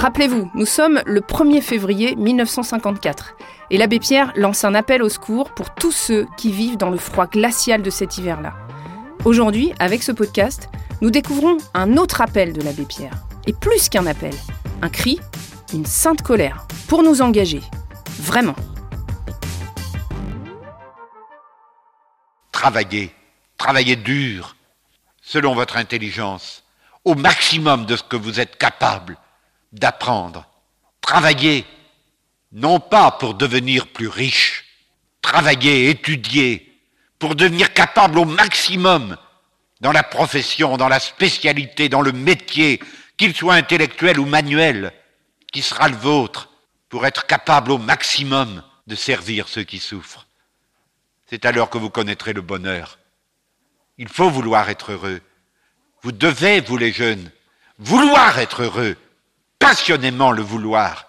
Rappelez-vous, nous sommes le 1er février 1954 et l'abbé Pierre lance un appel au secours pour tous ceux qui vivent dans le froid glacial de cet hiver-là. Aujourd'hui, avec ce podcast, nous découvrons un autre appel de l'abbé Pierre. Et plus qu'un appel, un cri, une sainte colère, pour nous engager. Vraiment. Travaillez, travaillez dur, selon votre intelligence, au maximum de ce que vous êtes capable d'apprendre. Travaillez, non pas pour devenir plus riche, travaillez, étudiez, pour devenir capable au maximum dans la profession, dans la spécialité, dans le métier, qu'il soit intellectuel ou manuel, qui sera le vôtre, pour être capable au maximum de servir ceux qui souffrent. C'est alors que vous connaîtrez le bonheur. Il faut vouloir être heureux. Vous devez, vous les jeunes, vouloir être heureux, passionnément le vouloir.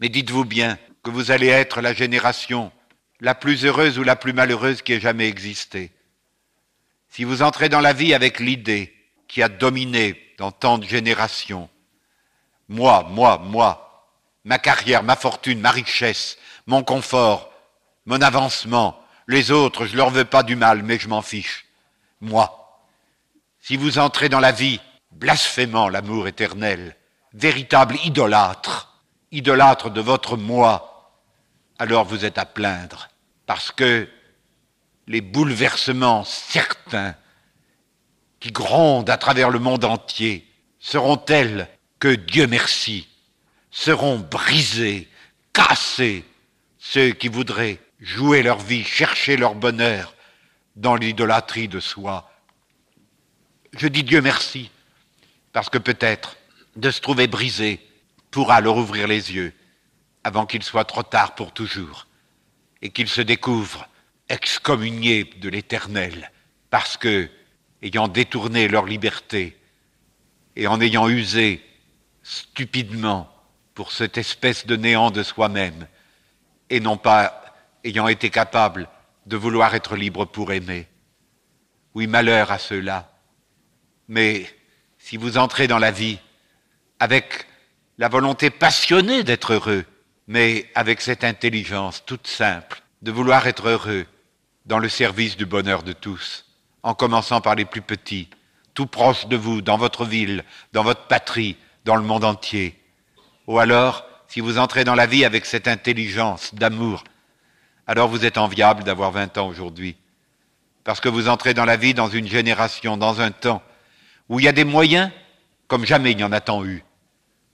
Mais dites-vous bien que vous allez être la génération la plus heureuse ou la plus malheureuse qui ait jamais existé. Si vous entrez dans la vie avec l'idée qui a dominé dans tant de générations, moi, moi, moi, ma carrière, ma fortune, ma richesse, mon confort, mon avancement, les autres, je leur veux pas du mal, mais je m'en fiche. Moi. Si vous entrez dans la vie blasphémant l'amour éternel, véritable idolâtre, idolâtre de votre moi, alors vous êtes à plaindre, parce que les bouleversements certains qui grondent à travers le monde entier seront tels que, Dieu merci, seront brisés, cassés, ceux qui voudraient jouer leur vie, chercher leur bonheur dans l'idolâtrie de soi. Je dis Dieu merci, parce que peut-être de se trouver brisé pourra leur ouvrir les yeux avant qu'il soit trop tard pour toujours, et qu'ils se découvrent excommuniés de l'Éternel, parce que, ayant détourné leur liberté, et en ayant usé stupidement pour cette espèce de néant de soi-même, et non pas ayant été capable de vouloir être libre pour aimer. Oui, malheur à ceux-là. Mais si vous entrez dans la vie avec la volonté passionnée d'être heureux, mais avec cette intelligence toute simple de vouloir être heureux dans le service du bonheur de tous, en commençant par les plus petits, tout proche de vous, dans votre ville, dans votre patrie, dans le monde entier. Ou alors, si vous entrez dans la vie avec cette intelligence d'amour, alors vous êtes enviable d'avoir 20 ans aujourd'hui. Parce que vous entrez dans la vie dans une génération, dans un temps, où il y a des moyens, comme jamais il n'y en a tant eu,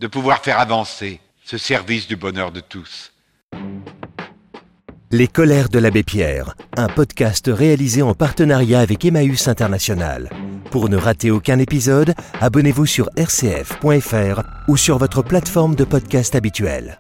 de pouvoir faire avancer ce service du bonheur de tous. Les colères de l'abbé Pierre, un podcast réalisé en partenariat avec Emmaüs International. Pour ne rater aucun épisode, abonnez-vous sur rcf.fr ou sur votre plateforme de podcast habituelle.